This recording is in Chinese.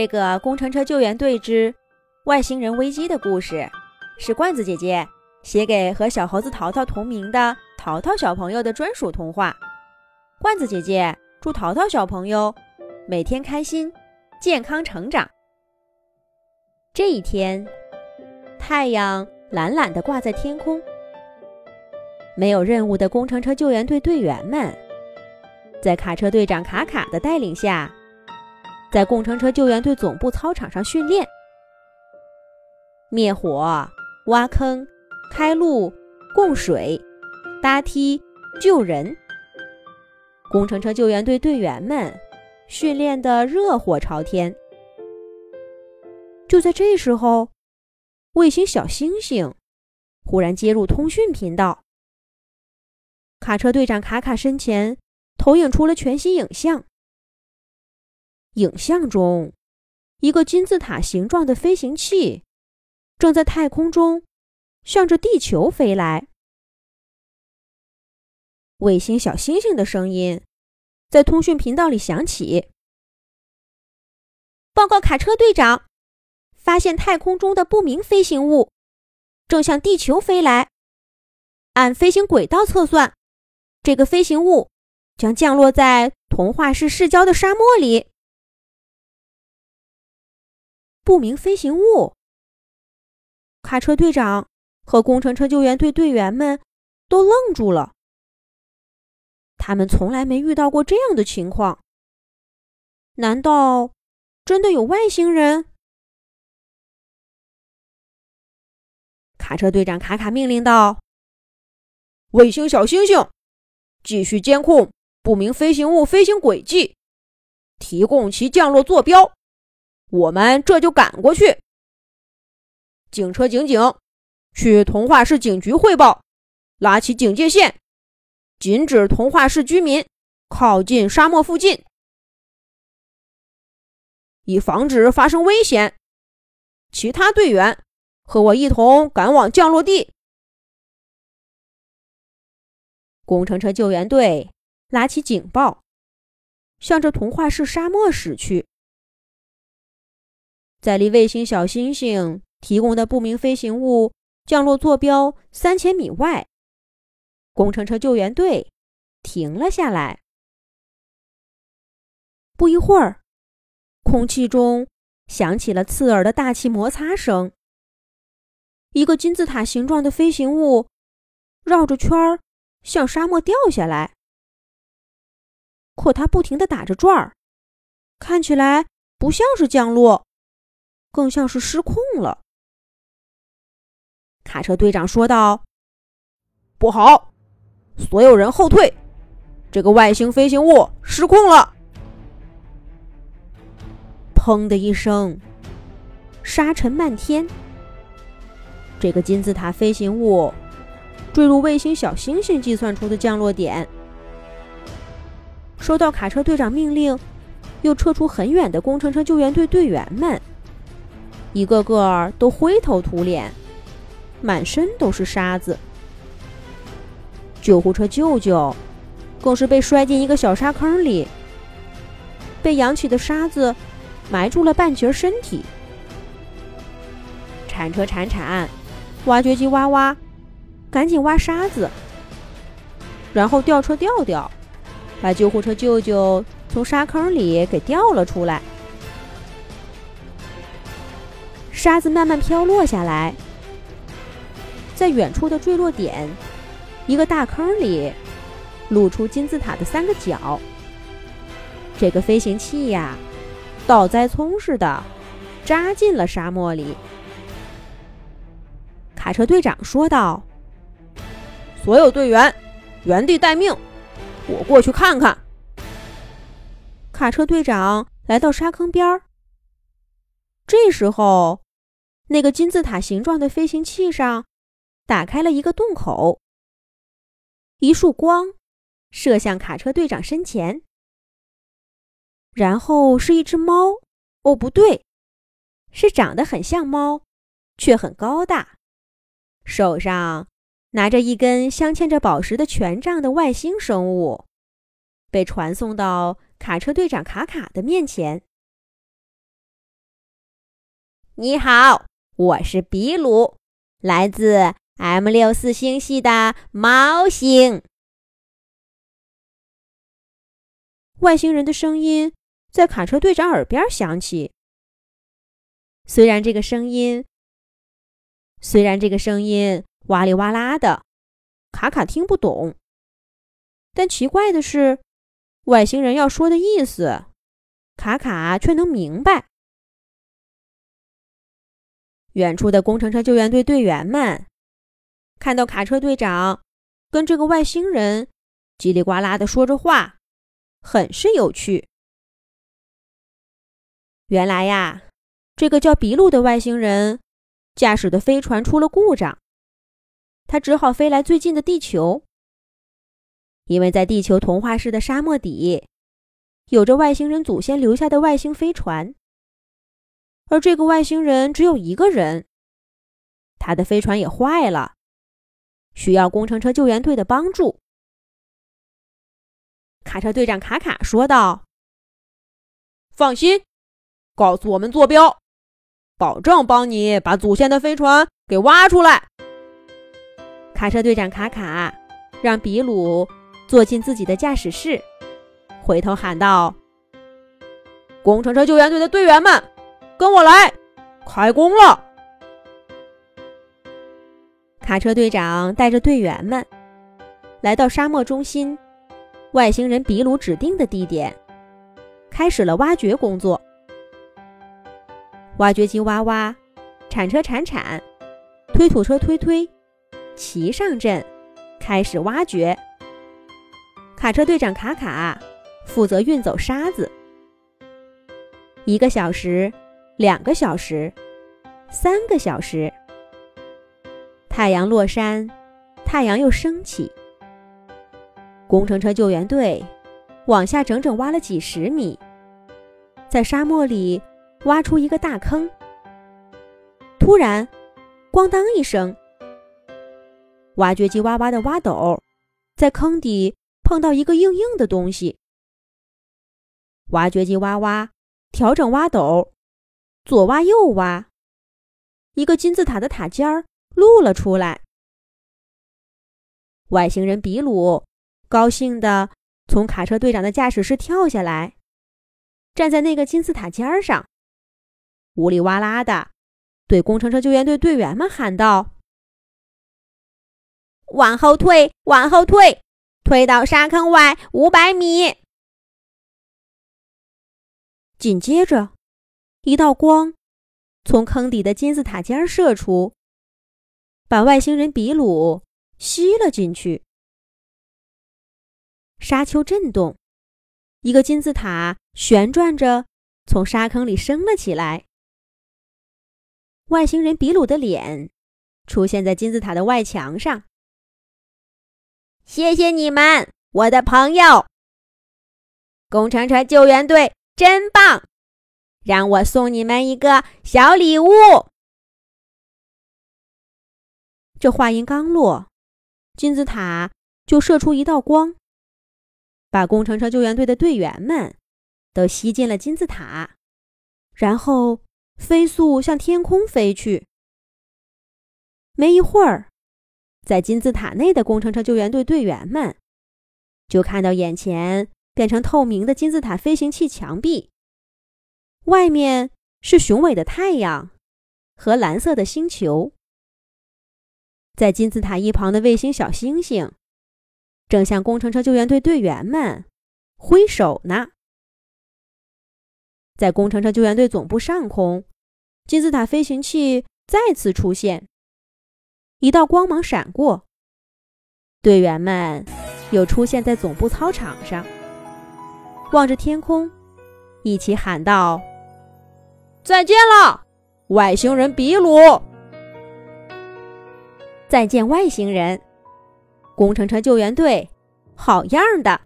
这个工程车救援队之外星人危机的故事，是罐子姐姐写给和小猴子淘淘同名的淘淘小朋友的专属童话。罐子姐姐祝淘淘小朋友每天开心、健康成长。这一天，太阳懒懒地挂在天空，没有任务的工程车救援队队员们，在卡车队长卡卡的带领下。在工程车救援队总部操场上训练，灭火、挖坑、开路、供水、搭梯、救人。工程车救援队队员们训练的热火朝天。就在这时候，卫星小星星忽然接入通讯频道，卡车队长卡卡身前投影出了全息影像。影像中，一个金字塔形状的飞行器正在太空中向着地球飞来。卫星小星星的声音在通讯频道里响起：“报告卡车队长，发现太空中的不明飞行物正向地球飞来。按飞行轨道测算，这个飞行物将降落在童话市市郊的沙漠里。”不明飞行物，卡车队长和工程车救援队队员们都愣住了。他们从来没遇到过这样的情况。难道真的有外星人？卡车队长卡卡命令道：“卫星小星星，继续监控不明飞行物飞行轨迹，提供其降落坐标。”我们这就赶过去。警车警警，去童话市警局汇报，拉起警戒线，禁止童话市居民靠近沙漠附近，以防止发生危险。其他队员和我一同赶往降落地。工程车救援队拉起警报，向着童话市沙漠驶去。在离卫星小星星提供的不明飞行物降落坐标三千米外，工程车救援队停了下来。不一会儿，空气中响起了刺耳的大气摩擦声。一个金字塔形状的飞行物绕着圈儿向沙漠掉下来，可它不停地打着转儿，看起来不像是降落。更像是失控了。卡车队长说道：“不好，所有人后退！这个外星飞行物失控了！”砰的一声，沙尘漫天。这个金字塔飞行物坠入卫星小星星计算出的降落点。收到卡车队长命令，又撤出很远的工程车救援队队员们。一个个都灰头土脸，满身都是沙子。救护车舅舅更是被摔进一个小沙坑里，被扬起的沙子埋住了半截身体。铲车铲铲，挖掘机挖挖，赶紧挖沙子，然后吊车吊吊，把救护车舅舅从沙坑里给吊了出来。沙子慢慢飘落下来，在远处的坠落点，一个大坑里露出金字塔的三个角。这个飞行器呀，倒栽葱似的扎进了沙漠里。卡车队长说道：“所有队员原地待命，我过去看看。”卡车队长来到沙坑边儿，这时候。那个金字塔形状的飞行器上，打开了一个洞口。一束光射向卡车队长身前，然后是一只猫。哦，不对，是长得很像猫，却很高大，手上拿着一根镶嵌着宝石的权杖的外星生物，被传送到卡车队长卡卡的面前。你好，我是比鲁，来自 M 六四星系的猫星。”外星人的声音在卡车队长耳边响起。虽然这个声音，虽然这个声音哇里哇啦的，卡卡听不懂，但奇怪的是，外星人要说的意思，卡卡却能明白。远处的工程车救援队队员们看到卡车队长跟这个外星人叽里呱啦的说着话，很是有趣。原来呀，这个叫比鲁的外星人驾驶的飞船出了故障，他只好飞来最近的地球，因为在地球童话式的沙漠底，有着外星人祖先留下的外星飞船。而这个外星人只有一个人，他的飞船也坏了，需要工程车救援队的帮助。卡车队长卡卡说道：“放心，告诉我们坐标，保证帮你把祖先的飞船给挖出来。”卡车队长卡卡让比鲁坐进自己的驾驶室，回头喊道：“工程车救援队的队员们！”跟我来，开工了！卡车队长带着队员们来到沙漠中心，外星人比鲁指定的地点，开始了挖掘工作。挖掘机挖挖，铲车铲铲，推土车推推，齐上阵，开始挖掘。卡车队长卡卡负责运走沙子，一个小时。两个小时，三个小时，太阳落山，太阳又升起。工程车救援队往下整整挖了几十米，在沙漠里挖出一个大坑。突然，咣当一声，挖掘机哇哇的挖斗在坑底碰到一个硬硬的东西。挖掘机哇哇调整挖斗。左挖右挖，一个金字塔的塔尖儿露了出来。外星人比鲁高兴地从卡车队长的驾驶室跳下来，站在那个金字塔尖儿上，呜里哇啦的对工程车救援队队员们喊道：“往后退，往后退，退到沙坑外五百米。”紧接着。一道光从坑底的金字塔尖射出，把外星人比鲁吸了进去。沙丘震动，一个金字塔旋转着从沙坑里升了起来。外星人比鲁的脸出现在金字塔的外墙上。谢谢你们，我的朋友！工程车救援队真棒！让我送你们一个小礼物。这话音刚落，金字塔就射出一道光，把工程车救援队的队员们都吸进了金字塔，然后飞速向天空飞去。没一会儿，在金字塔内的工程车救援队队员们就看到眼前变成透明的金字塔飞行器墙壁。外面是雄伟的太阳和蓝色的星球，在金字塔一旁的卫星小星星正向工程车救援队队员们挥手呢。在工程车救援队总部上空，金字塔飞行器再次出现，一道光芒闪过，队员们又出现在总部操场上，望着天空，一起喊道。再见了，外星人比鲁。再见，外星人。工程车救援队，好样的！